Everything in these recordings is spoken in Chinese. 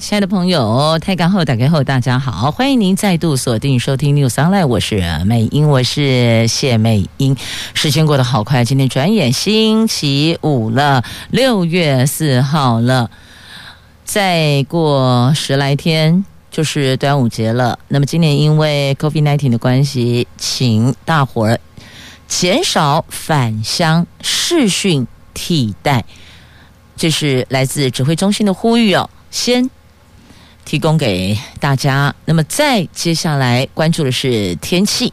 亲爱的朋友，太干后打开后，大家好，欢迎您再度锁定收听 News Online，我是美英，我是谢美英。时间过得好快，今天转眼星期五了，六月四号了，再过十来天就是端午节了。那么今年因为 COVID-19 的关系，请大伙儿减少返乡视讯替代，这是来自指挥中心的呼吁哦。先。提供给大家。那么，再接下来关注的是天气。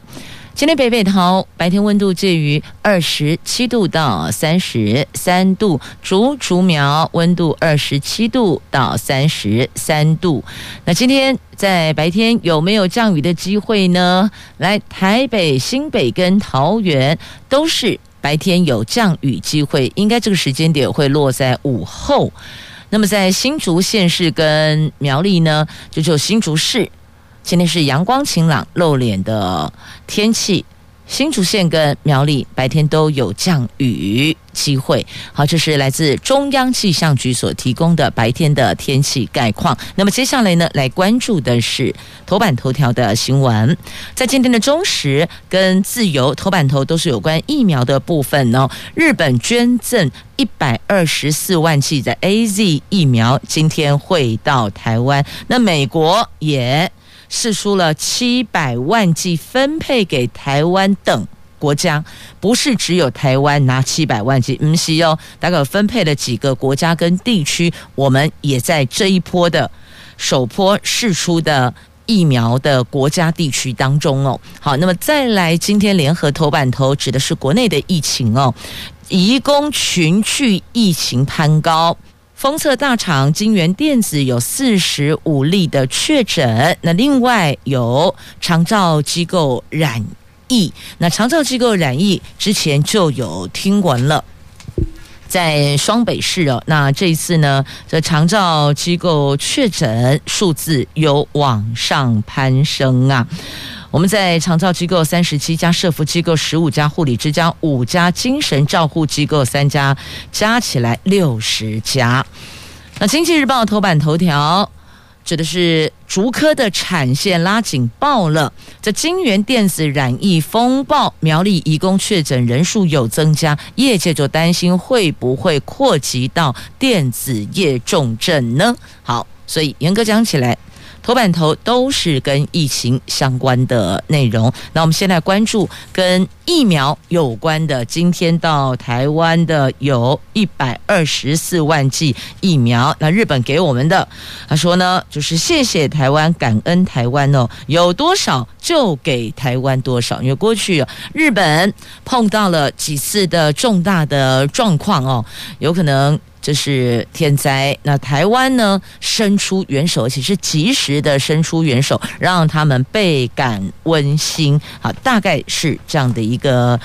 今天北北桃白天温度介于二十七度到三十三度，竹竹苗温度二十七度到三十三度。那今天在白天有没有降雨的机会呢？来，台北、新北跟桃园都是白天有降雨机会，应该这个时间点会落在午后。那么在新竹县市跟苗栗呢，就只有新竹市，今天是阳光晴朗、露脸的天气。新竹县跟苗栗白天都有降雨机会。好，这是来自中央气象局所提供的白天的天气概况。那么接下来呢，来关注的是头版头条的新闻。在今天的中时跟自由头版头都是有关疫苗的部分哦。日本捐赠一百二十四万剂的 AZ 疫苗，今天会到台湾。那美国也。释出了七百万剂分配给台湾等国家，不是只有台湾拿七百万剂，不是哦，大概分配了几个国家跟地区，我们也在这一波的首波试出的疫苗的国家地区当中哦。好，那么再来，今天联合头版头指的是国内的疫情哦，移工群聚疫情攀高。封测大厂金源电子有四十五例的确诊，那另外有长照机构染疫，那长照机构染疫之前就有听闻了，在双北市哦，那这一次呢，这长照机构确诊数字有往上攀升啊。我们在长照机构三十七家，社福机构十五家，护理之家五家，精神照护机构三家，加起来六十家。那《经济日报》头版头条指的是竹科的产线拉警报了，这京元电子染疫风暴，苗栗移工确诊人数有增加，业界就担心会不会扩及到电子业重症呢？好，所以严格讲起来。头版头都是跟疫情相关的内容。那我们现在关注跟疫苗有关的。今天到台湾的有一百二十四万剂疫苗。那日本给我们的，他说呢，就是谢谢台湾，感恩台湾哦，有多少就给台湾多少。因为过去日本碰到了几次的重大的状况哦，有可能。这是天灾，那台湾呢，伸出援手，而且是及时的伸出援手，让他们倍感温馨。好，大概是这样的一个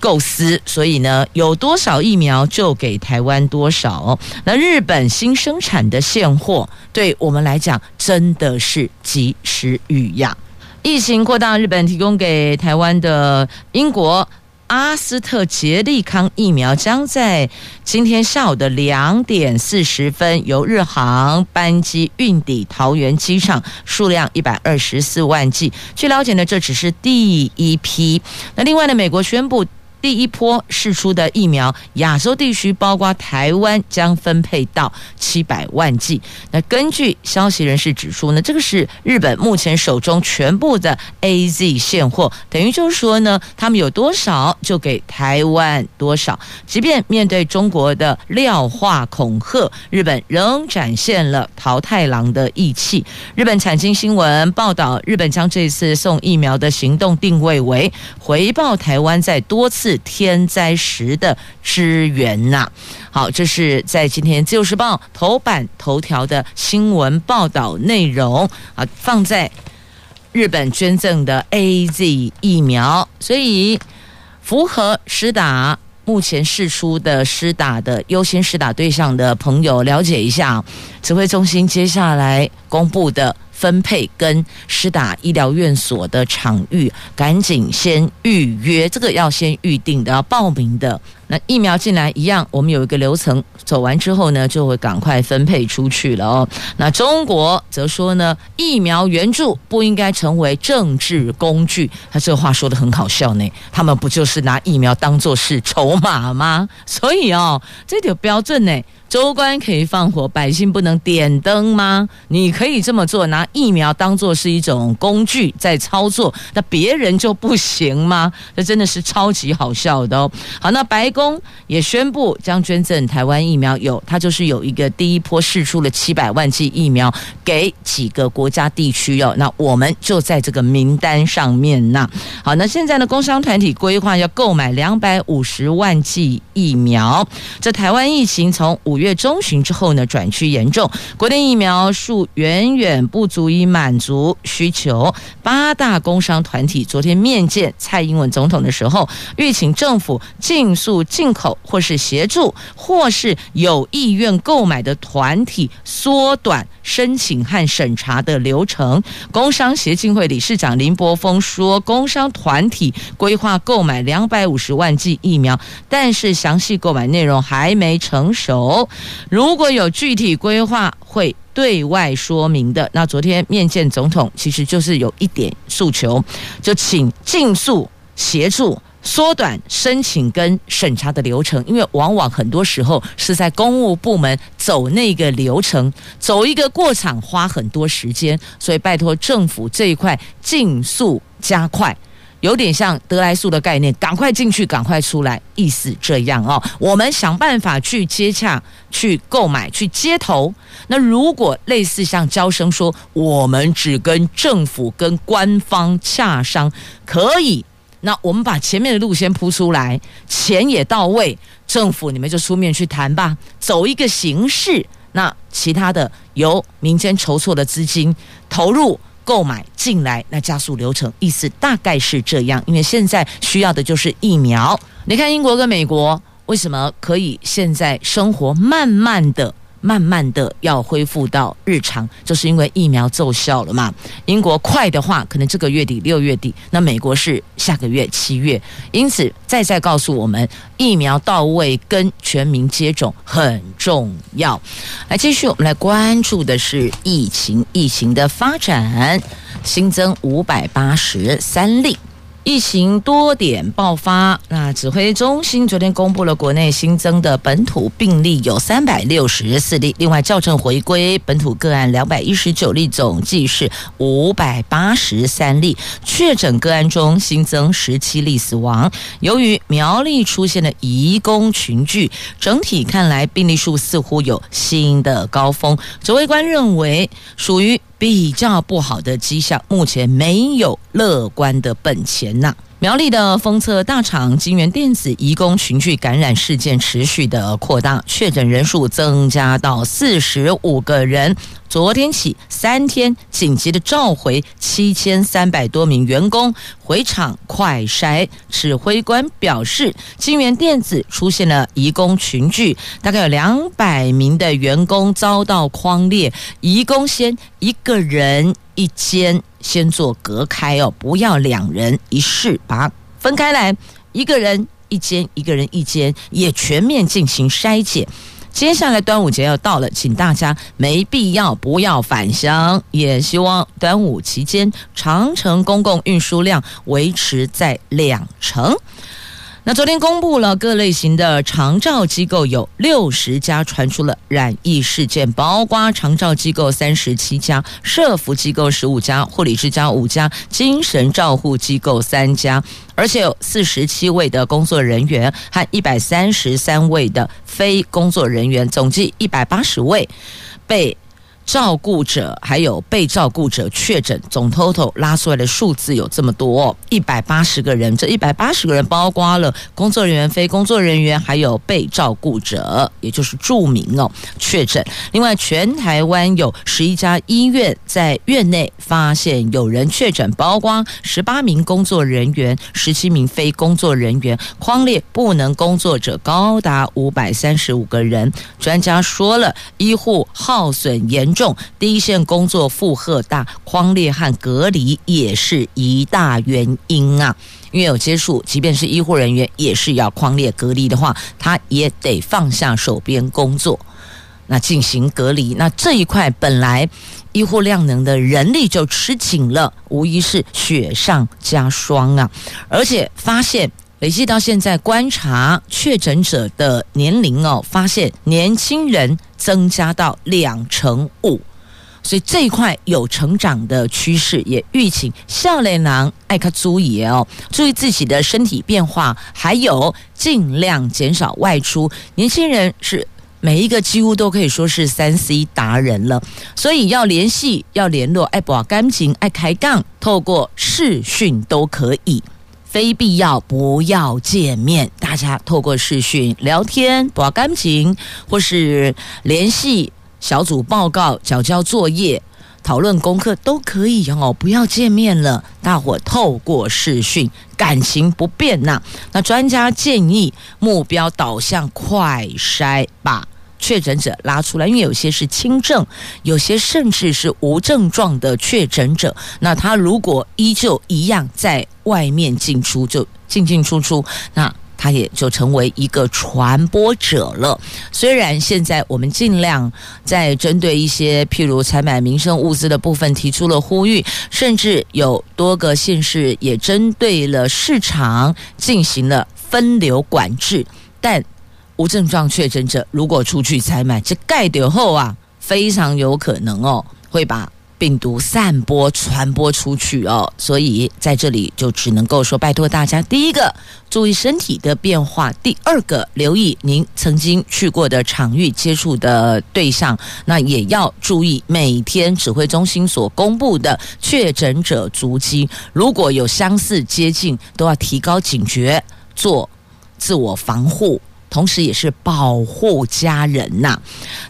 构思。所以呢，有多少疫苗就给台湾多少。那日本新生产的现货，对我们来讲真的是及时雨呀。疫情扩大，日本提供给台湾的英国。阿斯特捷利康疫苗将在今天下午的两点四十分由日航班机运抵桃园机场，数量一百二十四万剂。据了解呢，这只是第一批。那另外呢，美国宣布。第一波试出的疫苗，亚洲地区包括台湾将分配到七百万剂。那根据消息人士指出呢，这个是日本目前手中全部的 AZ 现货，等于就是说呢，他们有多少就给台湾多少。即便面对中国的廖化恐吓，日本仍展现了桃太郎的义气。日本产经新闻报道，日本将这次送疫苗的行动定位为回报台湾在多次。天灾时的支援呐、好，这是在今天《自由时报》头版头条的新闻报道内容啊，放在日本捐赠的 AZ 疫苗，所以符合施打。目前试出的施打的优先施打对象的朋友了解一下，指挥中心接下来公布的。分配跟施打医疗院所的场域，赶紧先预约，这个要先预定的，要报名的。那疫苗进来一样，我们有一个流程，走完之后呢，就会赶快分配出去了哦。那中国则说呢，疫苗援助不应该成为政治工具。他这话说得很好笑呢，他们不就是拿疫苗当做是筹码吗？所以哦，这条标准呢。州官可以放火，百姓不能点灯吗？你可以这么做，拿疫苗当做是一种工具在操作，那别人就不行吗？这真的是超级好笑的哦。好，那白宫也宣布将捐赠台湾疫苗，有它就是有一个第一波试出了七百万剂疫苗给几个国家地区哦，那我们就在这个名单上面呐。好，那现在呢，工商团体规划要购买两百五十万剂疫苗，这台湾疫情从五月中旬之后呢，转趋严重，国内疫苗数远远不足以满足需求。八大工商团体昨天面见蔡英文总统的时候，欲请政府尽速进口，或是协助，或是有意愿购买的团体缩短申请和审查的流程。工商协进会理事长林柏峰说，工商团体规划购买两百五十万剂疫苗，但是详细购买内容还没成熟。如果有具体规划，会对外说明的。那昨天面见总统，其实就是有一点诉求，就请尽速协助缩短申请跟审查的流程，因为往往很多时候是在公务部门走那个流程，走一个过场花很多时间，所以拜托政府这一块尽速加快。有点像得来速的概念，赶快进去，赶快出来，意思这样哦。我们想办法去接洽、去购买、去接头。那如果类似像招生说，我们只跟政府、跟官方洽商，可以。那我们把前面的路先铺出来，钱也到位，政府你们就出面去谈吧，走一个形式。那其他的由民间筹措的资金投入。购买进来，那加速流程，意思大概是这样。因为现在需要的就是疫苗。你看英国跟美国为什么可以现在生活慢慢的？慢慢的要恢复到日常，就是因为疫苗奏效了嘛。英国快的话，可能这个月底六月底；那美国是下个月七月。因此，再再告诉我们，疫苗到位跟全民接种很重要。来，继续我们来关注的是疫情，疫情的发展，新增五百八十三例。疫情多点爆发，那指挥中心昨天公布了国内新增的本土病例有三百六十四例，另外校正回归本土个案两百一十九例，总计是五百八十三例。确诊个案中新增十七例死亡。由于苗栗出现了移工群聚，整体看来病例数似乎有新的高峰。指挥官认为属于。比较不好的迹象，目前没有乐观的本钱呐。苗栗的封测大厂金源电子移工群聚感染事件持续的扩大，确诊人数增加到四十五个人。昨天起三天紧急的召回七千三百多名员工回厂快筛。指挥官表示，金源电子出现了移工群聚，大概有两百名的员工遭到框列，移工先一个人一间先做隔开哦，不要两人一室，把它分开来，一个人一间，一个人一间，也全面进行筛检。接下来端午节要到了，请大家没必要不要返乡，也希望端午期间长城公共运输量维持在两成。那昨天公布了各类型的长照机构有六十家传出了染疫事件，包括长照机构三十七家、社福机构十五家、护理之家五家、精神照护机构三家，而且有四十七位的工作人员和一百三十三位的非工作人员，总计一百八十位被照顾者还有被照顾者确诊，总 total 拉出来的数字有这么多，一百八十个人。这一百八十个人包括了工作人员、非工作人员，还有被照顾者，也就是住民哦确诊。另外，全台湾有十一家医院在院内发现有人确诊，包括十八名工作人员、十七名非工作人员，匡列不能工作者高达五百三十五个人。专家说了，医护耗损严重。重第一线工作负荷大，匡列和隔离也是一大原因啊。因为有接触，即便是医护人员，也是要匡列隔离的话，他也得放下手边工作，那进行隔离。那这一块本来医护量能的人力就吃紧了，无疑是雪上加霜啊。而且发现。累计到现在观察确诊者的年龄哦，发现年轻人增加到两成五，所以这一块有成长的趋势，也预请笑脸郎爱看注意哦，注意自己的身体变化，还有尽量减少外出。年轻人是每一个几乎都可以说是三 C 达人了，所以要联系、要联络，爱保干净、爱开杠，透过视讯都可以。非必要不要见面，大家透过视讯聊天、保感情，或是联系小组报告、缴交作业、讨论功课都可以哦。不要见面了，大伙透过视讯，感情不变呐。那专家建议目标导向快筛吧。确诊者拉出来，因为有些是轻症，有些甚至是无症状的确诊者。那他如果依旧一样在外面进出，就进进出出，那他也就成为一个传播者了。虽然现在我们尽量在针对一些譬如采买民生物资的部分提出了呼吁，甚至有多个县市也针对了市场进行了分流管制，但。无症状确诊者如果出去采买，这盖掉后啊，非常有可能哦，会把病毒散播传播出去哦。所以在这里就只能够说，拜托大家：第一个，注意身体的变化；第二个，留意您曾经去过的场域、接触的对象。那也要注意每天指挥中心所公布的确诊者足迹，如果有相似接近，都要提高警觉，做自我防护。同时，也是保护家人呐。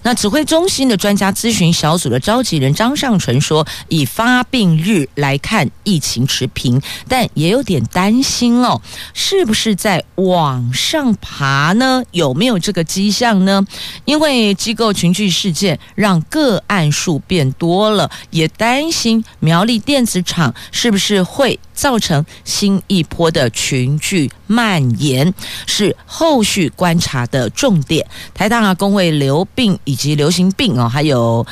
那指挥中心的专家咨询小组的召集人张尚淳说：“以发病日来看，疫情持平，但也有点担心哦，是不是在往上爬呢？有没有这个迹象呢？因为机构群聚事件让个案数变多了，也担心苗栗电子厂是不是会。”造成新一波的群聚蔓延，是后续观察的重点。台大公卫流病以及流行病哦，还有。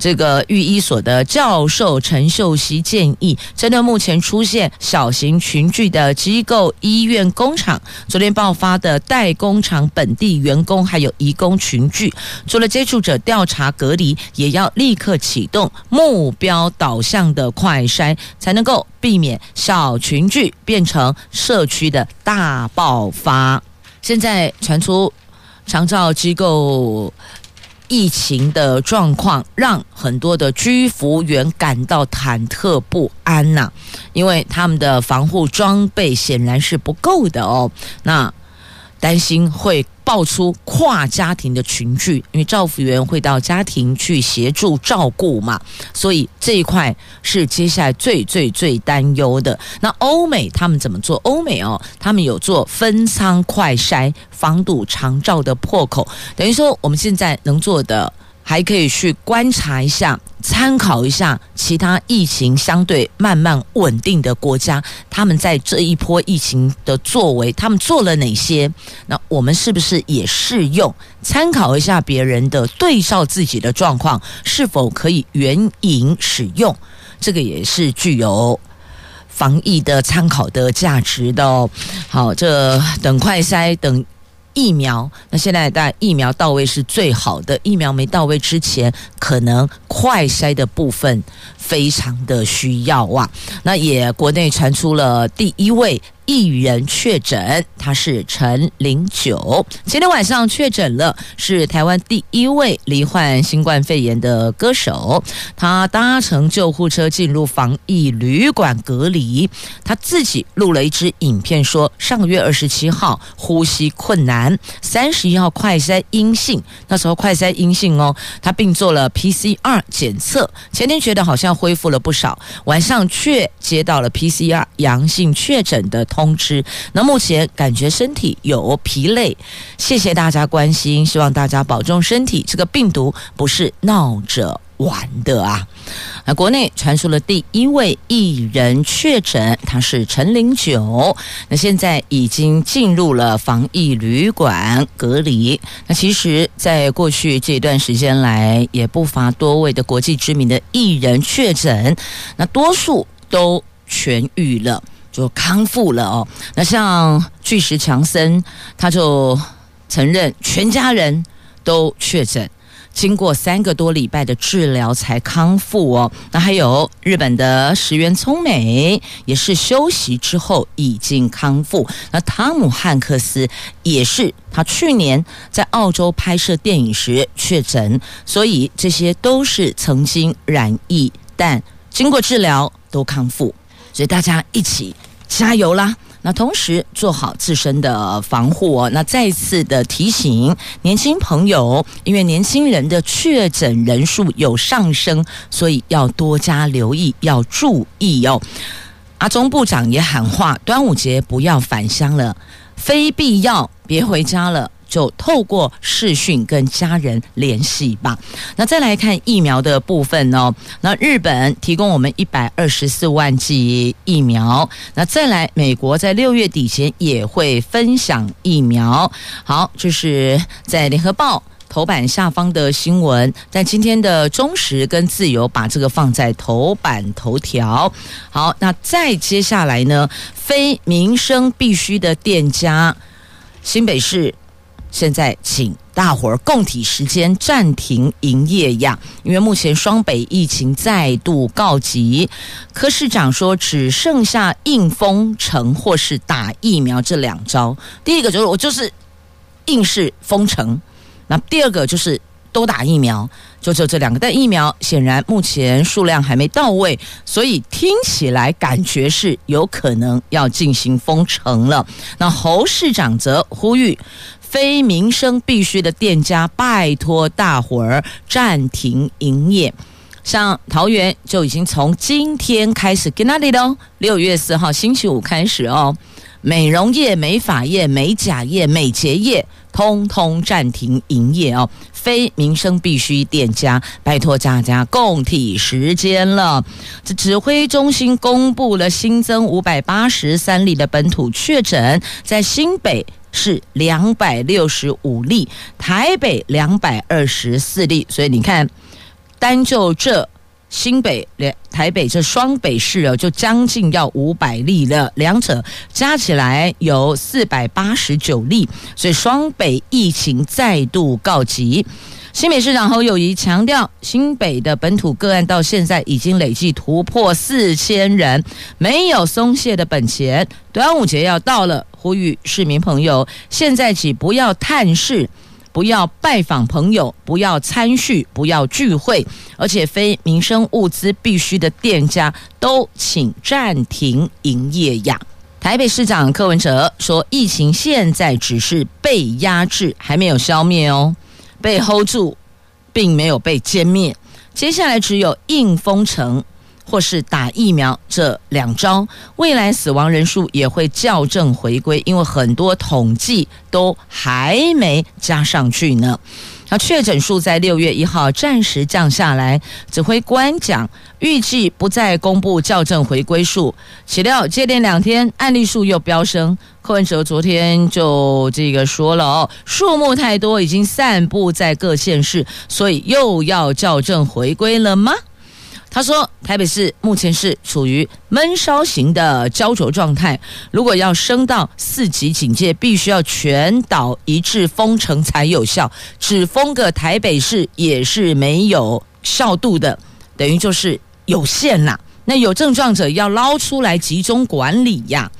这个育医所的教授陈秀熙建议，针对目前出现小型群聚的机构、医院、工厂，昨天爆发的代工厂本地员工还有移工群聚，除了接触者调查隔离，也要立刻启动目标导向的快筛，才能够避免小群聚变成社区的大爆发。现在传出长照机构。疫情的状况让很多的居服员感到忐忑不安呐、因为他们的防护装备显然是不够的哦。那担心会爆出跨家庭的群聚，因为照护员会到家庭去协助照顾嘛，所以这一块是接下来最最最担忧的。那欧美他们怎么做？欧美哦，他们有做分仓快筛，防堵长照的破口。等于说，我们现在能做的。还可以去观察一下，参考一下其他疫情相对慢慢稳定的国家，他们在这一波疫情的作为，他们做了哪些？那我们是不是也适用？参考一下别人的，对照自己的状况，是否可以援引使用？这个也是具有防疫的参考的价值的哦。好，这等快筛等。疫苗，那现在大家疫苗到位是最好的。疫苗没到位之前，可能快筛的部分非常的需要哇。那也国内传出了第一位一人确诊，他是陈零九。前天晚上确诊了，是台湾第一位罹患新冠肺炎的歌手。他搭乘救护车进入防疫旅馆隔离。他自己录了一支影片，说上个月二十七号呼吸困难，三十一号快筛阴性，那时候快筛阴性哦。他并做了 PCR 检测，前天觉得好像恢复了不少，晚上却接到了 PCR 阳性确诊的通通知，那目前感觉身体有疲累，谢谢大家关心，希望大家保重身体。这个病毒不是闹着玩的啊！那国内传出了第一位艺人确诊，他是陈零九，那现在已经进入了防疫旅馆隔离。那其实，在过去这段时间来，也不乏多位的国际知名的艺人确诊，那多数都痊愈了。就康复了哦。那像巨石强森，他就承认全家人都确诊，经过三个多礼拜的治疗才康复哦。那还有日本的石原聪美，也是休息之后已经康复。那汤姆汉克斯也是，他去年在澳洲拍摄电影时确诊，所以这些都是曾经染疫，但经过治疗都康复。所以大家一起加油啦！那同时做好自身的防护哦。那再次的提醒年轻朋友，因为年轻人的确诊人数有上升，所以要多加留意，要注意哦。阿中部长也喊话：端午节不要返乡了，非必要别回家了。就透过视讯跟家人联系吧。那再来看疫苗的部分哦。那日本提供我们一百二十四万剂疫苗。那再来，美国在六月底前也会分享疫苗。好，这是在联合报头版下方的新闻。但今天的中时跟自由把这个放在头版头条。好，那再接下来呢？非民生必需的店家，新北市。现在请大伙儿共体时间，暂停营业呀！因为目前双北疫情再度告急，柯市长说只剩下硬封城或是打疫苗这两招。第一个就是我就是硬是封城，那第二个就是都打疫苗，就就这两个。但疫苗显然目前数量还没到位，所以听起来感觉是有可能要进行封城了。那侯市长则呼吁。非民生必需的店家，拜托大伙儿暂停营业。像桃园就已经从今天开始，跟那里喽，六月四号星期五开始哦，美容业、美发业、美甲业、美睫业，通通暂停营业哦。非民生必需店家，拜托大家共体时间了。这指挥中心公布了新增五百八十三例的本土确诊，在新北。是两百六十五例，台北两百二十四例，所以你看，单就这新北连台北这双北市哦，就将近要五百例了，两者加起来有四百八十九例，所以双北疫情再度告急。新北市长侯友宜强调，新北的本土个案到现在已经累计突破四千人，没有松懈的本钱。端午节要到了，呼吁市民朋友现在起不要探视，不要拜访朋友，不要参叙，不要聚会，而且非民生物资必需的店家都请暂停营业呀。台北市长柯文哲说，疫情现在只是被压制，还没有消灭哦。被 hold 住，并没有被歼灭。接下来只有硬封城或是打疫苗这两招，未来死亡人数也会校正回归，因为很多统计都还没加上去呢。那确诊数在六月一号暂时降下来，指挥官讲预计不再公布校正回归数。岂料接连两天案例数又飙升，柯文哲昨天就这个说了哦，数目太多，已经散布在各县市，所以又要校正回归了吗？他说：“台北市目前是处于闷烧型的焦灼状态，如果要升到四级警戒，必须要全岛一致封城才有效。只封个台北市也是没有效度的，等于就是有限啦。那有症状者要捞出来集中管理呀。”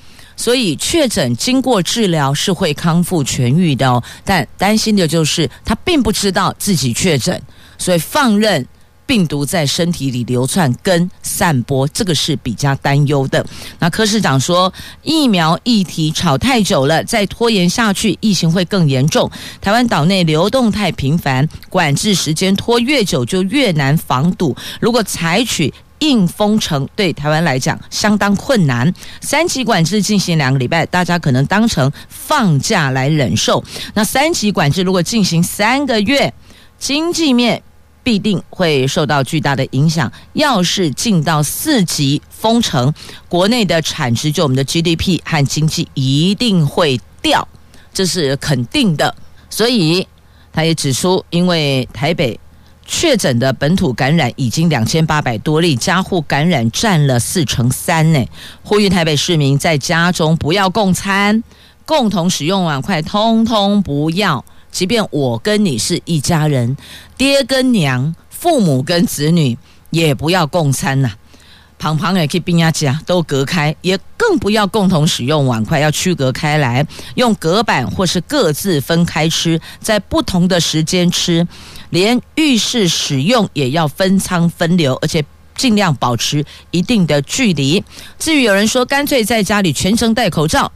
所以确诊经过治疗是会康复痊愈的哦。但担心的就是他并不知道自己确诊，所以放任。病毒在身体里流窜跟散播，这个是比较担忧的。那柯市长说，疫苗议题吵太久了，再拖延下去，疫情会更严重。台湾岛内流动太频繁，管制时间拖越久就越难防堵。如果采取硬封城，对台湾来讲相当困难。三级管制进行两个礼拜，大家可能当成放假来忍受。那三级管制如果进行三个月，经济面。必定会受到巨大的影响。要是进到四级封城，国内的产值就我们的 GDP 和经济一定会掉，这是肯定的。所以他也指出，因为台北确诊的本土感染已经两千八百多例，家户感染占了四成三呢。呼吁台北市民在家中不要共餐，共同使用碗筷，通通不要。即便我跟你是一家人，爹跟娘、父母跟子女也不要共餐呐、旁旁也可以冰压家都隔开，也更不要共同使用碗筷，要区隔开来，用隔板或是各自分开吃，在不同的时间吃，连浴室使用也要分仓分流，而且尽量保持一定的距离。至于有人说干脆在家里全程戴口罩，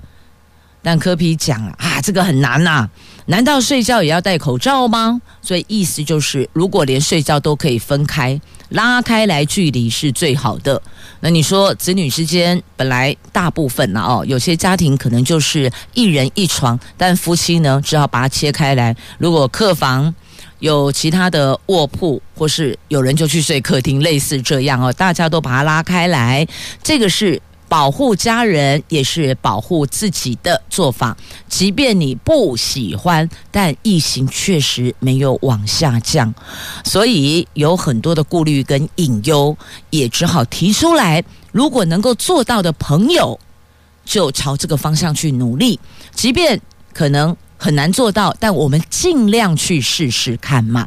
但柯 P 讲啊，这个很难呐、啊。难道睡觉也要戴口罩吗？所以意思就是，如果连睡觉都可以分开、拉开来距离是最好的。那你说子女之间本来大部分呢、啊、哦，有些家庭可能就是一人一床，但夫妻呢只好把它切开来。如果客房有其他的卧铺，或是有人就去睡客厅，类似这样哦，大家都把它拉开来，这个是。保护家人也是保护自己的做法，即便你不喜欢，但疫情确实没有往下降，所以有很多的顾虑跟隐忧，也只好提出来。如果能够做到的朋友，就朝这个方向去努力，即便可能很难做到，但我们尽量去试试看嘛。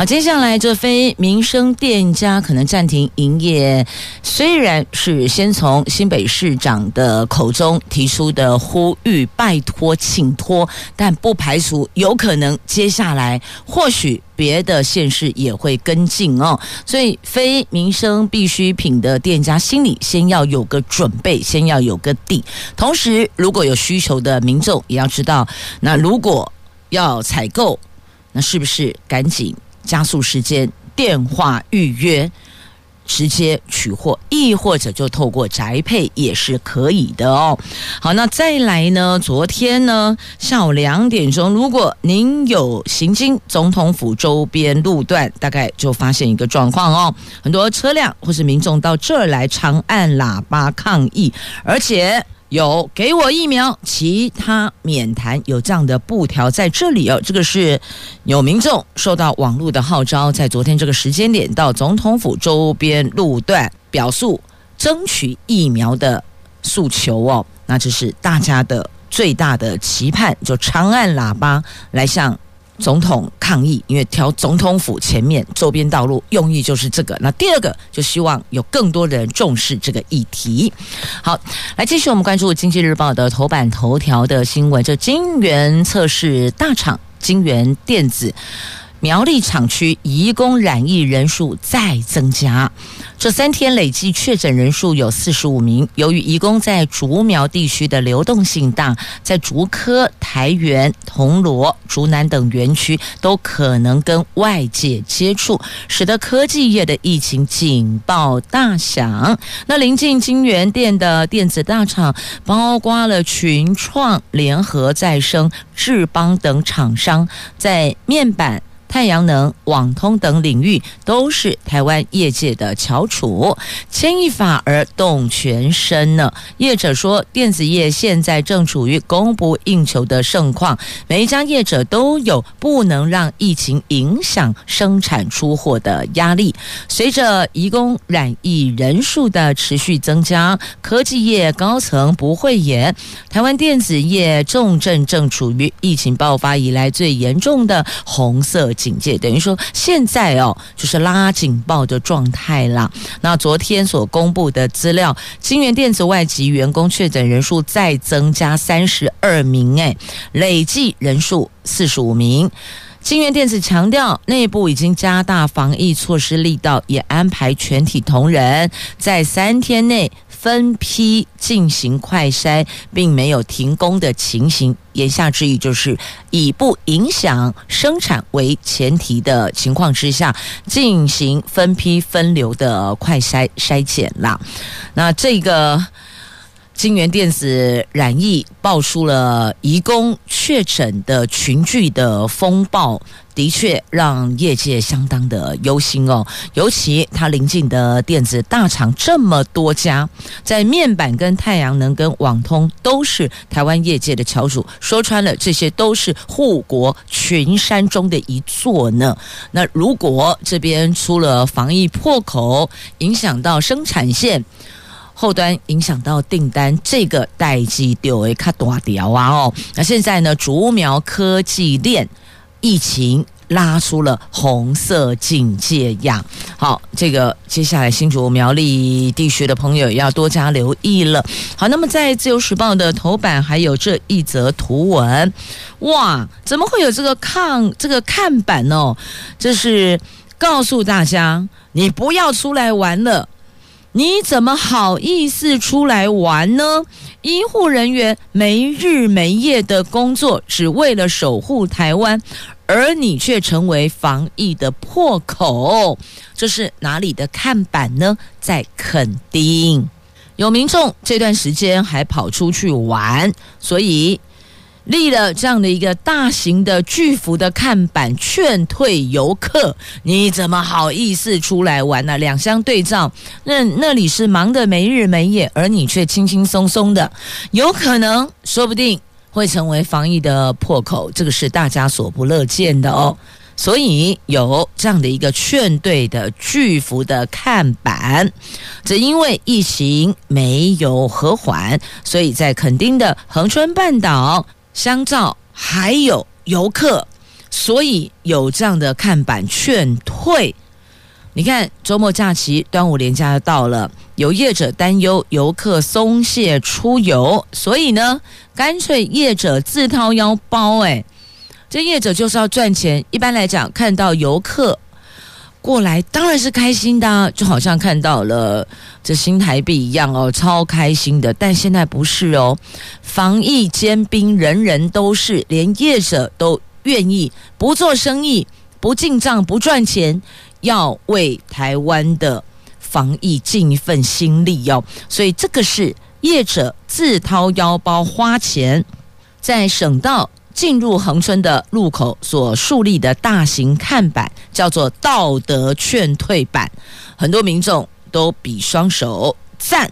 好，接下来这非民生店家可能暂停营业，虽然是先从新北市长的口中提出的呼吁，拜托，请托，但不排除有可能接下来或许别的县市也会跟进哦。所以非民生必需品的店家心里先要有个准备，先要有个底。同时，如果有需求的民众也要知道，那如果要采购，那是不是赶紧？加速时间，电话预约，直接取货，亦或者就透过宅配也是可以的哦。好，那再来呢？昨天呢下午两点钟，如果您有行经总统府周边路段，大概就发现一个状况哦，很多车辆或是民众到这儿来长按喇叭抗议，而且。有给我疫苗，其他免谈。有这样的布条在这里哦。这个是有民众受到网络的号召，在昨天这个时间点到总统府周边路段表述争取疫苗的诉求哦。那这是大家的最大的期盼，就长按喇叭来向。总统抗议，因为调总统府前面周边道路用意就是这个。那第二个就希望有更多人重视这个议题。好，来继续我们关注《经济日报》的头版头条的新闻，就金源测试大厂金源电子。苗栗厂区移工染疫人数再增加，这三天累计确诊人数有四十五名。由于移工在竹苗地区的流动性大，在竹科、台元、铜锣、竹南等园区都可能跟外界接触，使得科技业的疫情警报大响。那临近金源店的电子大厂，包括了群创、联合再生、智邦等厂商，在面板。太阳能、网通等领域都是台湾业界的翘楚，牵一发而动全身呢。业者说，电子业现在正处于供不应求的盛况，每一家业者都有不能让疫情影响生产出货的压力。随着移工染疫人数的持续增加，科技业高层不讳言，台湾电子业重症正处于疫情爆发以来最严重的红色。警戒，等于说现在哦就是拉警报的状态啦。那昨天所公布的资料，金源电子外籍员工确诊人数再增加三十二名，诶，累计人数四十五名。金源电子强调，内部已经加大防疫措施力道，也安排全体同仁在三天内分批进行快筛，并没有停工的情形。言下之意就是以不影响生产为前提的情况之下，进行分批分流的快筛筛检啦。那这个。金源电子染疫爆出了移工确诊的群聚的风暴，的确让业界相当的忧心哦。尤其它邻近的电子大厂这么多家，在面板跟太阳能跟网通都是台湾业界的翘楚，说穿了，这些都是护国群山中的一座呢。那如果这边出了防疫破口，影响到生产线。后端影响到订单，这个代志就会较大掉啊！哦，那现在呢，竹苗科技链疫情拉出了红色警戒样。好，这个接下来新竹苗栗地区的朋友要多加留意了。好，那么在自由时报的头版还有这一则图文，哇，怎么会有这个抗这个看板哦？这是告诉大家，你不要出来玩了。你怎么好意思出来玩呢？医护人员没日没夜的工作，只为了守护台湾，而你却成为防疫的破口，这是哪里的看板呢？在垦丁，有民众这段时间还跑出去玩，所以。立了这样的一个大型的巨幅的看板，劝退游客。你怎么好意思出来玩呢？两相对照，那那里是忙得没日没夜，而你却轻轻松松的，有可能说不定会成为防疫的破口，这个是大家所不乐见的哦。所以有这样的一个劝退的巨幅的看板，只因为疫情没有和缓，所以在垦丁的恒春半岛。香皂还有游客，所以有这样的看板劝退。你看，周末假期、端午连假到了，有业者担忧游客松懈出游，所以呢，干脆业者自掏腰包。哎，这业者就是要赚钱。一般来讲，看到游客。过来当然是开心的，就好像看到了这新台币一样哦，超开心的。但现在不是哦，防疫尖兵人人都是，连业者都愿意不做生意、不进账、不赚钱，要为台湾的防疫尽一份心力哦。所以这个是业者自掏腰包花钱，在省道。进入恒春的路口所树立的大型看板叫做“道德劝退板”，很多民众都比双手赞。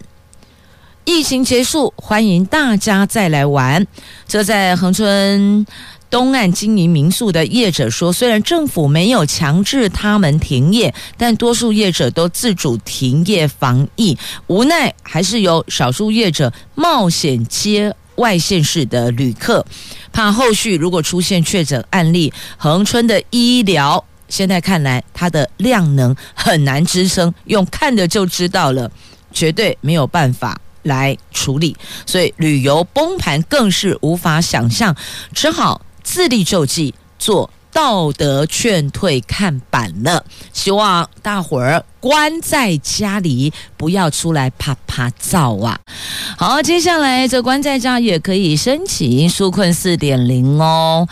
疫情结束，欢迎大家再来玩。这在恒春东岸经营民宿的业者说，虽然政府没有强制他们停业，但多数业者都自主停业防疫，无奈还是有少数业者冒险接。外县市的旅客，怕后续如果出现确诊案例，恒春的医疗现在看来，它的量能很难支撑，用看的就知道了，绝对没有办法来处理，所以旅游崩盘更是无法想象，只好自力救济做。道德劝退看板了，希望大伙儿关在家里，不要出来啪啪照啊！好，接下来这关在家也可以申请纾困四点零哦。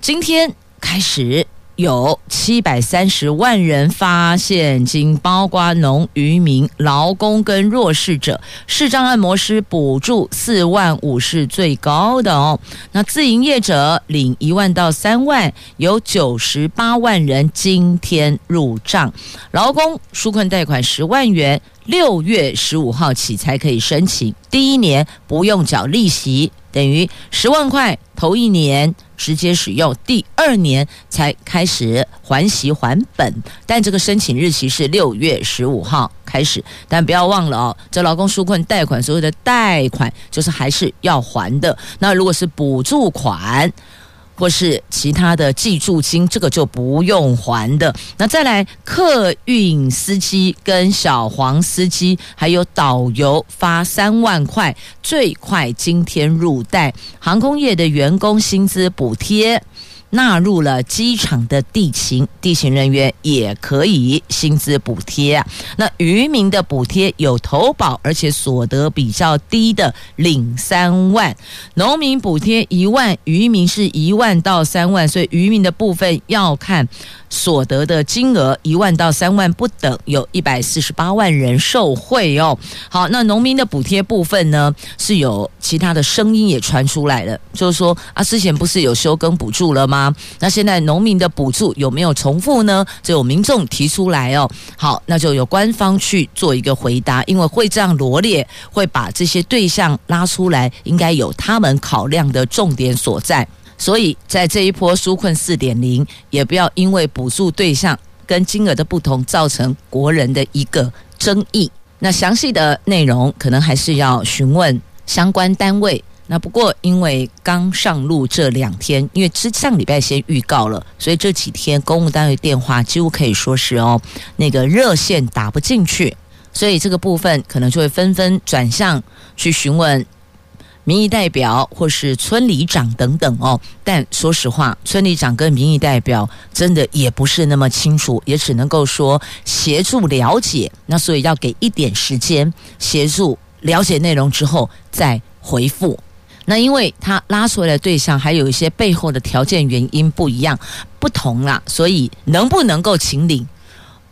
今天开始。有七百三十万人发现金，包括农渔民、劳工跟弱势者，视障按摩师补助四万五是最高的哦。那自营业者领一万到三万，有九十八万人今天入账。劳工纾困贷款十万元，六月十五号起才可以申请，第一年不用缴利息。等于十万块，头一年直接使用，第二年才开始还息还本。但这个申请日期是六月十五号开始，但不要忘了哦，这劳工纾困贷款所有的贷款就是还是要还的。那如果是补助款，或是其他的寄助金，这个就不用还的。那再来，客运司机跟小黄司机还有导游发三万块，最快今天入袋。航空业的员工薪资补贴。纳入了机场的地勤，地勤人员也可以薪资补贴啊。那渔民的补贴有投保，而且所得比较低的领三万，农民补贴一万，渔民是一万到三万，所以渔民的部分要看。所得的金额一万到三万不等，有一百四十八万人受惠哦。好，那农民的补贴部分呢，是有其他的声音也传出来了，就是说啊，之前不是有休耕补助了吗？那现在农民的补助有没有重复呢？就有民众提出来哦。好，那就有官方去做一个回答，因为会这样罗列，会把这些对象拉出来，应该有他们考量的重点所在。所以在这一波纾困四点零，也不要因为补助对象跟金额的不同，造成国人的一个争议。那详细的内容可能还是要询问相关单位。那不过因为刚上路这两天，因为之上礼拜先预告了，所以这几天公务单位电话几乎可以说是哦，那个热线打不进去，所以这个部分可能就会纷纷转向去询问。民意代表或是村里长等等哦，但说实话，村里长跟民意代表真的也不是那么清楚，也只能够说协助了解。那所以要给一点时间协助了解内容之后再回复。那因为他拉出来的对象还有一些背后的条件原因不一样不同啦，所以能不能够请领，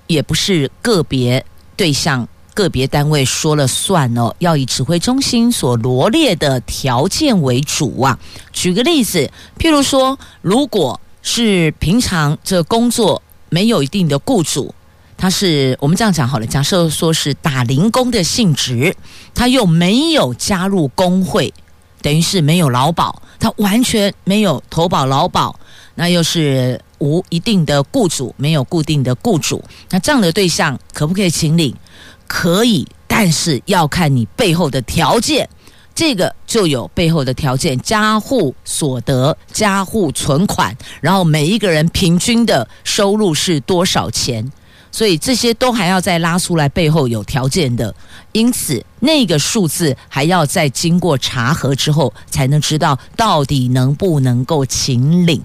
也不是个别对象。个别单位说了算哦，要以指挥中心所罗列的条件为主啊。举个例子，譬如说，如果是平常这工作没有一定的雇主，他是我们这样讲好了，假设说是打零工的性质，他又没有加入工会，等于是没有劳保，他完全没有投保劳保，那又是无一定的雇主，没有固定的雇主，那这样的对象可不可以请领？可以，但是要看你背后的条件，这个就有背后的条件，家户所得、家户存款，然后每一个人平均的收入是多少钱，所以这些都还要再拉出来，背后有条件的，因此那个数字还要再经过查核之后，才能知道到底能不能够请领。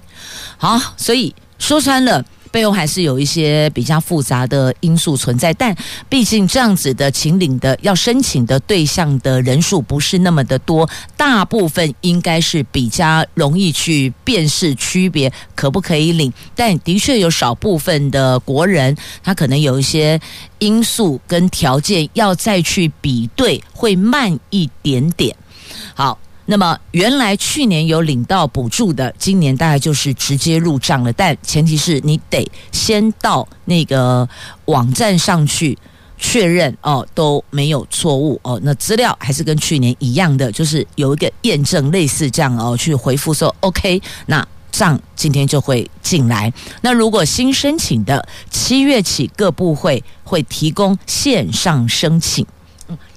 好，所以说穿了。背后还是有一些比较复杂的因素存在，但毕竟这样子的请领的要申请的对象的人数不是那么的多，大部分应该是比较容易去辨识区别可不可以领，但的确有少部分的国人，他可能有一些因素跟条件要再去比对，会慢一点点。好。那么原来去年有领到补助的，今年大概就是直接入账了。但前提是你得先到那个网站上去确认哦，都没有错误哦。那资料还是跟去年一样的，就是有一个验证，类似这样哦，去回复说 OK，那账今天就会进来。那如果新申请的，七月起各部会会提供线上申请。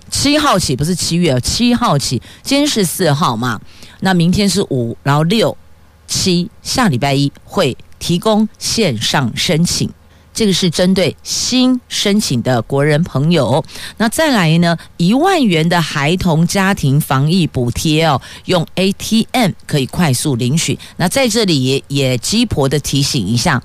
七号起不是七月，七号起，今天是四号嘛？那明天是五，然后六、七，下礼拜一会提供线上申请。这个是针对新申请的国人朋友，那再来呢？一万元的孩童家庭防疫补贴哦，用 ATM 可以快速领取。那在这里也也鸡婆的提醒一下，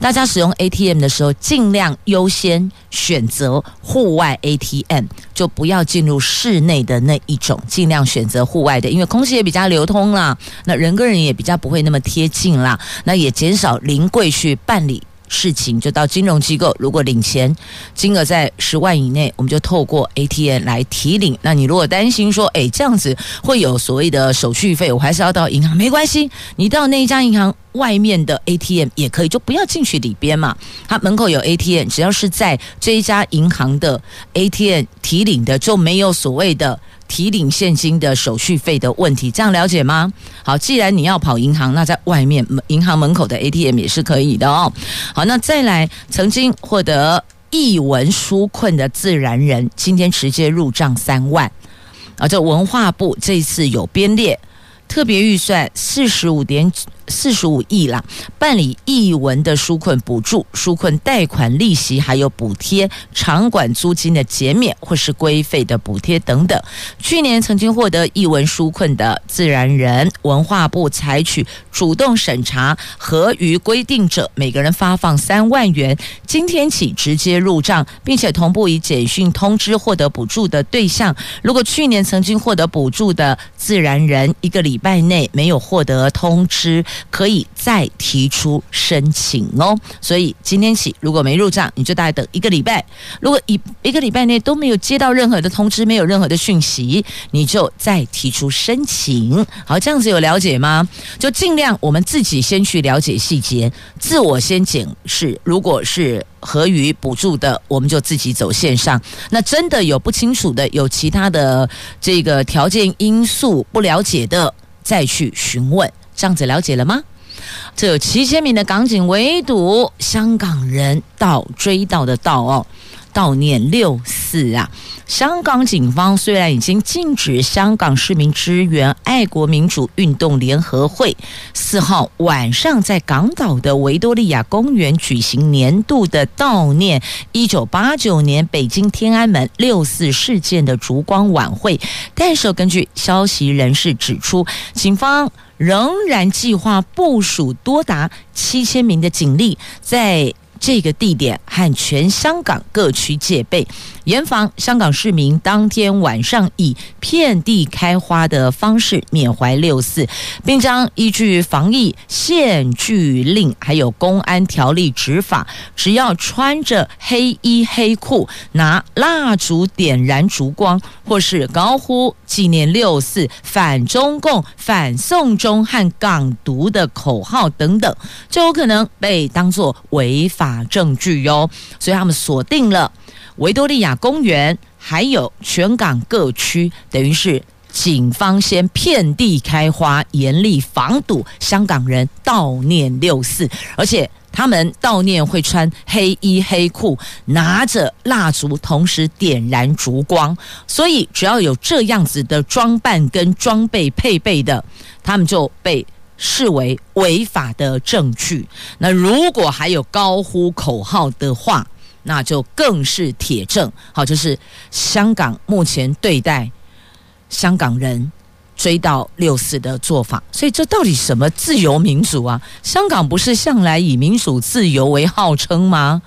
大家使用 ATM 的时候，尽量优先选择户外 ATM，就不要进入室内的那一种，尽量选择户外的，因为空气也比较流通啦，那人跟人也比较不会那么贴近啦，那也减少临柜去办理。事情就到金融机构，如果领钱金额在十万以内，我们就透过 ATM 来提领。那你如果担心说，诶，这样子会有所谓的手续费，我还是要到银行，没关系，你到那一家银行外面的 ATM 也可以，就不要进去里边嘛。它门口有 ATM，只要是在这一家银行的 ATM 提领的，就没有所谓的。提领现金的手续费的问题，这样了解吗？好，既然你要跑银行，那在外面银行门口的 ATM 也是可以的哦。好，那再来，曾经获得译文纾困的自然人，今天直接入账三万。啊，这文化部这次有编列特别预算四十五点四十五亿啦，办理艺文的纾困补助、纾困贷款利息，还有补贴场馆租金的减免或是规费的补贴等等。去年曾经获得艺文纾困的自然人，文化部采取主动审查，合于规定者，每个人发放三万元，今天起直接入账，并且同步以简讯通知获得补助的对象。如果去年曾经获得补助的自然人，一个礼拜内没有获得通知，可以再提出申请哦，所以今天起如果没入账，你就大概等一个礼拜。如果一一个礼拜内都没有接到任何的通知，没有任何的讯息，你就再提出申请。好，这样子有了解吗？就尽量我们自己先去了解细节，自我先检视。如果是合于补助的，我们就自己走线上。那真的有不清楚的，有其他的这个条件因素不了解的，再去询问。这样子了解了吗？这有七千名的港警围堵香港人到追到的到哦，悼念六四啊！香港警方虽然已经禁止香港市民支援爱国民主运动联合会四号晚上在港岛的维多利亚公园举行年度的悼念一九八九年北京天安门六四事件的烛光晚会，但是根据消息人士指出，警方。仍然计划部署多达七千名的警力在这个地点和全香港各区戒备。严防香港市民当天晚上以遍地开花的方式缅怀六四，并将依据防疫限聚令还有公安条例执法，只要穿着黑衣黑裤，拿蜡烛点燃烛光，或是高呼纪念六四、反中共、反送中和港独的口号等等，就有可能被当作违法证据哟。所以他们锁定了。维多利亚公园还有全港各区，等于是警方先遍地开花，严厉防堵香港人悼念六四，而且他们悼念会穿黑衣黑裤，拿着蜡烛，同时点燃烛光，所以只要有这样子的装扮跟装备配备的，他们就被视为违法的证据。那如果还有高呼口号的话，那就更是铁证，好，就是香港目前对待香港人追悼六四的做法，所以这到底什么自由民主啊？香港不是向来以民主自由为号称吗？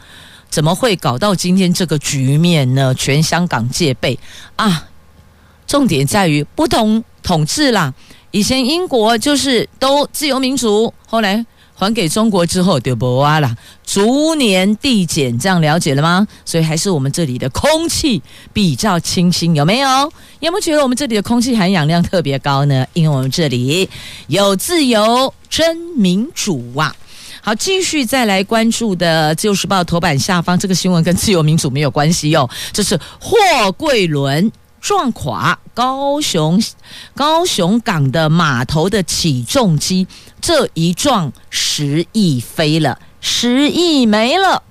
怎么会搞到今天这个局面呢？全香港戒备啊！重点在于不同统治啦，以前英国就是都自由民主，后来。还给中国之后就不啊了，逐年递减，这样了解了吗？所以还是我们这里的空气比较清新，有没有？有没有觉得我们这里的空气含氧量特别高呢？因为我们这里有自由真民主啊！好，继续再来关注的《自由时报》头版下方这个新闻跟自由民主没有关系哟，这是货柜轮。撞垮高雄高雄港的码头的起重机，这一撞十亿飞了，十亿没了。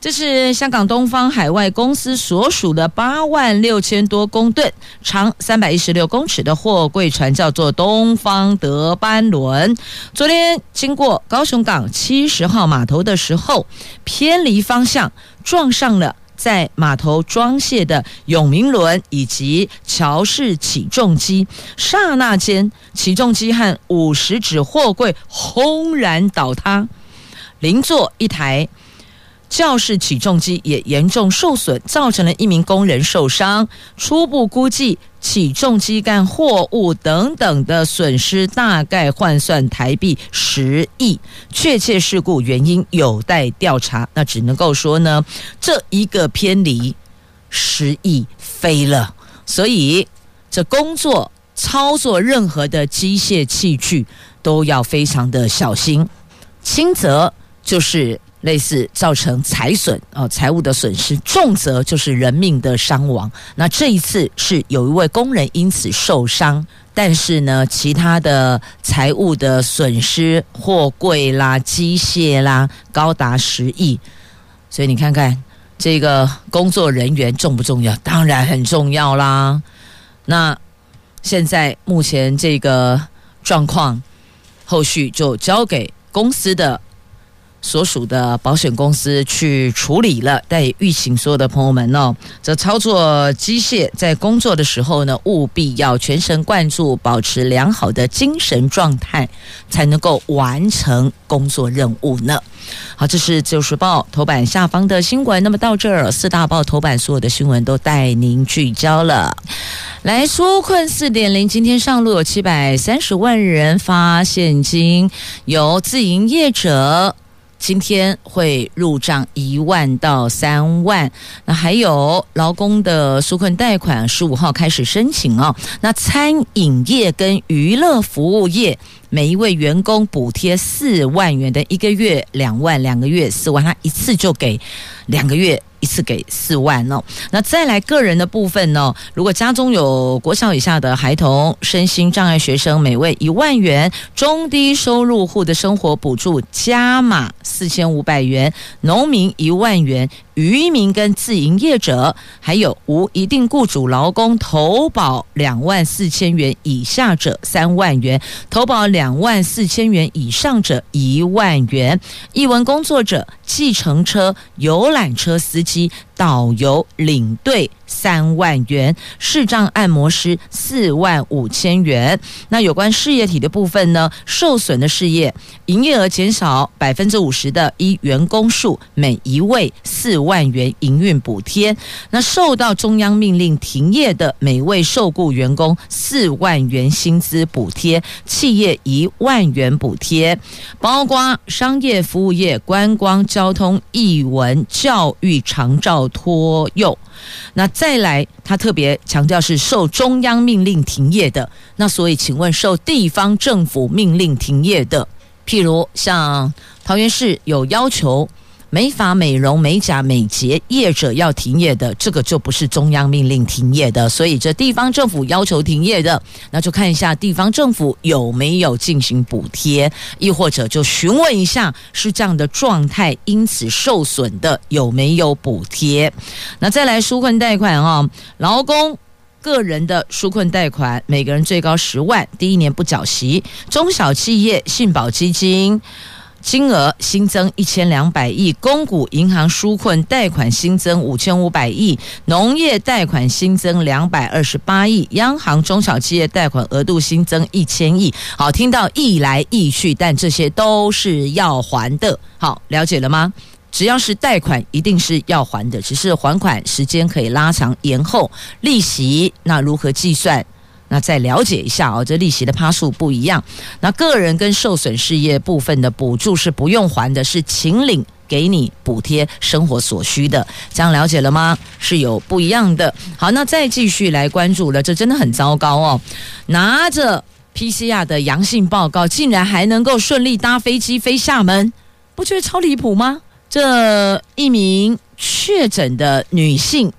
这是香港东方海外公司所属的八万六千多公吨、长三百一十六公尺的货柜船，叫做东方德班轮。昨天经过高雄港七十号码头的时候，偏离方向撞上了。在码头装卸的永明轮以及桥式起重机，刹那间，起重机和五十只货柜轰然倒塌，邻座一台教式起重机也严重受损，造成了一名工人受伤。初步估计。起重机干货物等等的损失大概换算台币十亿，确切事故原因有待调查。那只能够说呢，这一个偏离十亿飞了，所以这工作操作任何的机械器具都要非常的小心，轻则就是。类似造成财损啊，财务的损失，重则就是人命的伤亡。那这一次是有一位工人因此受伤，但是呢，其他的财物的损失，货柜啦、机械啦，高达十亿。所以你看看这个工作人员重不重要？当然很重要啦。那现在目前这个状况。后续就交给公司的。所属的保险公司去处理了，但也预请所有的朋友们哦，这操作机械在工作的时候呢，务必要全神贯注，保持良好的精神状态，才能够完成工作任务呢。好，这是《自由时报》头版下方的新闻。那么到这儿，四大报头版所有的新闻都带您聚焦了。来，纾困四点零，今天上路有七百三十万人发现金，由自营业者。今天会入账一万到三万，那还有劳工的纾困贷款，十五号开始申请哦。那餐饮业跟娱乐服务业，每一位员工补贴四万元的，一个月两万，两个月四万，他一次就给两个月。一次给四万哦，那再来个人的部分呢？如果家中有国小以下的孩童、身心障碍学生，每位一万元；中低收入户的生活补助加码四千五百元；农民一万元。渔民跟自营业者，还有无一定雇主劳工投保两万四千元以下者三万元，投保两万四千元以上者一万元。艺文工作者、计程车、游览车司机、导游、领队。三万元，视障按摩师四万五千元。那有关事业体的部分呢？受损的事业，营业额减少百分之五十的，依员工数每一位四万元营运补贴。那受到中央命令停业的，每位受雇员工四万元薪资补贴，企业一万元补贴，包括商业服务业、观光、交通、艺文、教育、长照、托幼。那再来，他特别强调是受中央命令停业的。那所以，请问受地方政府命令停业的，譬如像桃园市有要求。美发、美容、美甲、美睫业者要停业的，这个就不是中央命令停业的，所以这地方政府要求停业的，那就看一下地方政府有没有进行补贴，亦或者就询问一下是这样的状态，因此受损的有没有补贴？那再来纾困贷款啊，劳工个人的纾困贷款，每个人最高十万，第一年不缴息；中小企业信保基金。金额新增一千两百亿，公股银行纾困贷款新增五千五百亿，农业贷款新增两百二十八亿，央行中小企业贷款额度新增一千亿。好，听到易来易去，但这些都是要还的。好，了解了吗？只要是贷款，一定是要还的，只是还款时间可以拉长延后，利息那如何计算？那再了解一下哦，这利息的趴数不一样。那个人跟受损事业部分的补助是不用还的，是请领给你补贴生活所需的。这样了解了吗？是有不一样的。好，那再继续来关注了，这真的很糟糕哦。拿着 PCR 的阳性报告，竟然还能够顺利搭飞机飞厦门，不觉得超离谱吗？这一名确诊的女性。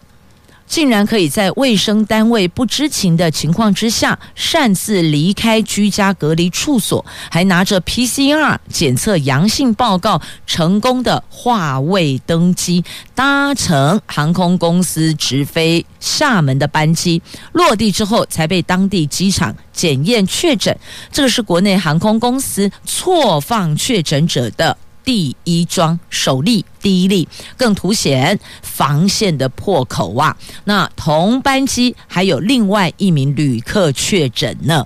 竟然可以在卫生单位不知情的情况之下，擅自离开居家隔离处所，还拿着 PCR 检测阳性报告，成功的划位登机，搭乘航空公司直飞厦门的班机，落地之后才被当地机场检验确诊。这个是国内航空公司错放确诊者的。第一桩首例，第一例更凸显防线的破口啊！那同班机还有另外一名旅客确诊呢，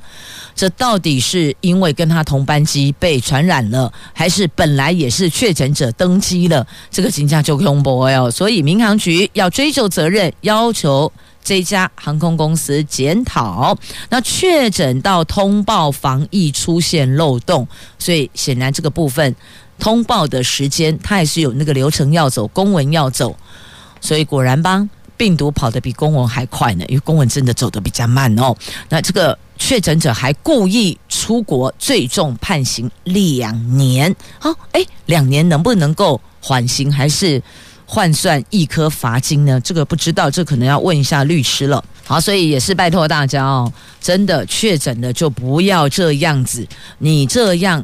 这到底是因为跟他同班机被传染了，还是本来也是确诊者登机了？这个请假就恐怖哦！所以民航局要追究责任，要求这家航空公司检讨。那确诊到通报防疫出现漏洞，所以显然这个部分。通报的时间，他也是有那个流程要走，公文要走，所以果然吧，病毒跑得比公文还快呢，因为公文真的走得比较慢哦。那这个确诊者还故意出国，最重判刑两年。好，哎，两年能不能够缓刑，还是换算一颗罚金呢？这个不知道，这可能要问一下律师了。好，所以也是拜托大家哦，真的确诊的就不要这样子，你这样。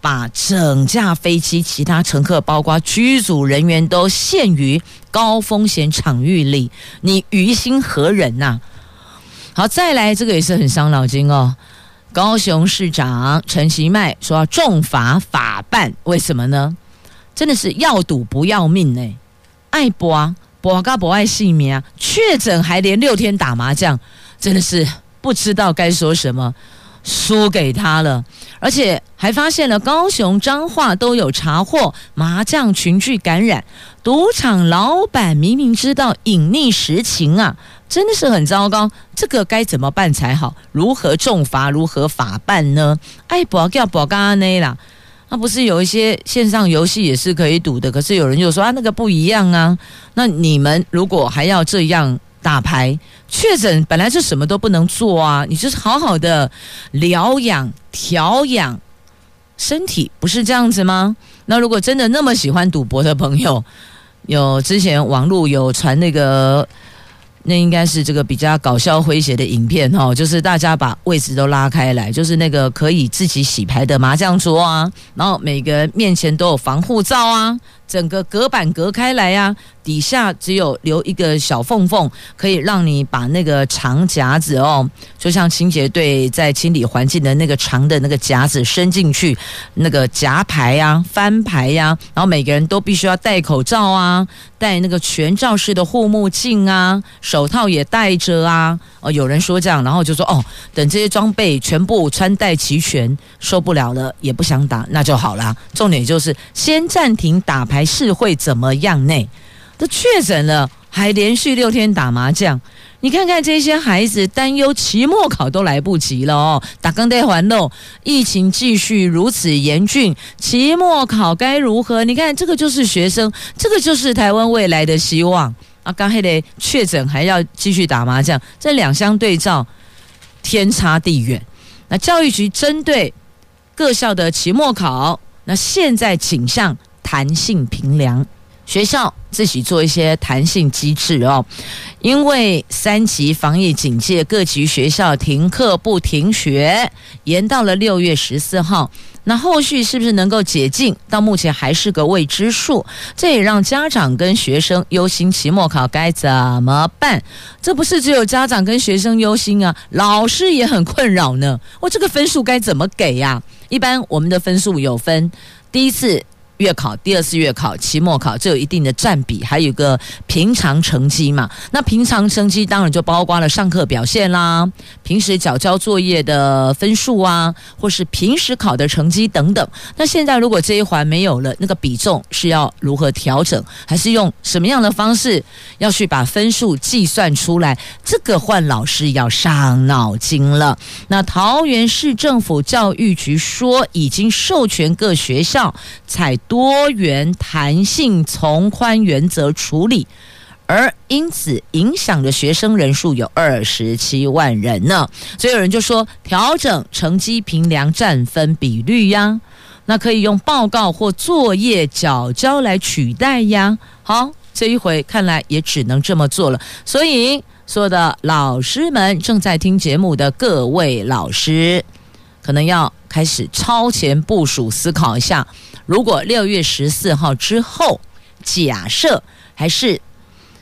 把整架飞机其他乘客，包括机组人员，都陷于高风险场域里，你于心何忍呐？好，再来这个也是很伤脑筋哦。高雄市长陈其迈说要重罚法办，为什么呢？真的是要赌不要命呢、爱博啊博嘎博爱性命啊！确诊还连六天打麻将，真的是不知道该说什么，输给他了。而且还发现了高雄彰化都有查获麻将群聚感染，赌场老板明明知道隐匿实情啊！真的是很糟糕，这个该怎么办才好？如何重罚？如何法办呢？哎，不要叫不干呢啦！那不是有一些线上游戏也是可以赌的，可是有人就说啊，那个不一样啊。那你们如果还要这样打牌，确诊本来就什么都不能做啊，你就是好好的疗养调养身体，不是这样子吗？那如果真的那么喜欢赌博的朋友，有之前网络有传那个。那应该是这个比较搞笑诙谐的影片哈，就是大家把位置都拉开来，就是那个可以自己洗牌的麻将桌啊，然后每个人面前都有防护罩啊，整个隔板隔开来呀、啊，底下只有留一个小缝缝，可以让你把那个长夹子哦，就像清洁队在清理环境的那个长的那个夹子伸进去，那个夹牌呀、翻牌呀，然后每个人都必须要戴口罩啊。戴那个全罩式的护目镜啊，手套也戴着啊。哦，有人说这样，然后就说哦，等这些装备全部穿戴齐全，受不了了也不想打，那就好啦。重点就是先暂停打牌还是会怎么样呢？都确诊了，还连续六天打麻将。你看看这些孩子，担忧期末考都来不及了哦。打刚带环喽，疫情继续如此严峻，期末考该如何？你看，这个就是学生，这个就是台湾未来的希望啊！刚还得确诊，还要继续打麻将，这两相对照，天差地远。那教育局针对各校的期末考，那现在倾向弹性平量。学校自己做一些弹性机制哦，因为三级防疫警戒，各级学校停课不停学，延到了六月十四号。那后续是不是能够解禁？到目前还是个未知数。这也让家长跟学生忧心，期末考该怎么办？这不是只有家长跟学生忧心啊，老师也很困扰呢。我这个分数该怎么给呀？一般我们的分数有分，第一次。月考、第二次月考、期末考，这有一定的占比，还有一个平常成绩嘛。那平常成绩当然就包括了上课表现啦，平时缴交作业的分数啊，或是平时考的成绩等等。那现在如果这一环没有了，那个比重是要如何调整，还是用什么样的方式要去把分数计算出来？这个换老师要伤脑筋了。那桃园市政府教育局说，已经授权各学校采。多元弹性从宽原则处理，而因此影响的学生人数有二十七万人呢。所以有人就说，调整成绩评量占分比率呀，那可以用报告或作业缴交来取代呀。好，这一回看来也只能这么做了。所以，所有的老师们，正在听节目的各位老师，可能要开始超前部署，思考一下。如果六月十四号之后，假设还是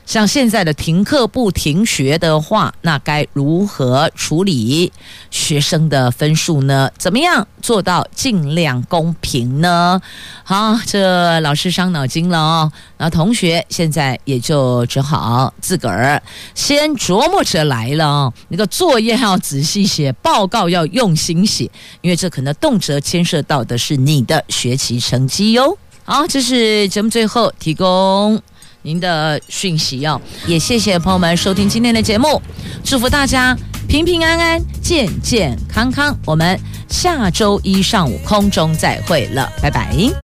像现在的停课不停学的话，那该如何处理学生的分数呢？怎么样做到尽量公平呢？好，这老师伤脑筋了哦。那同学现在也就只好自个儿先琢磨着来了哦。那个作业要仔细写，报告要用心写，因为这可能动辄牵涉到的是你的学习成绩哟。好，这是节目最后提供。您的讯息哦，也谢谢朋友们收听今天的节目，祝福大家平平安安、健健康康。我们下周一上午空中再会了，拜拜。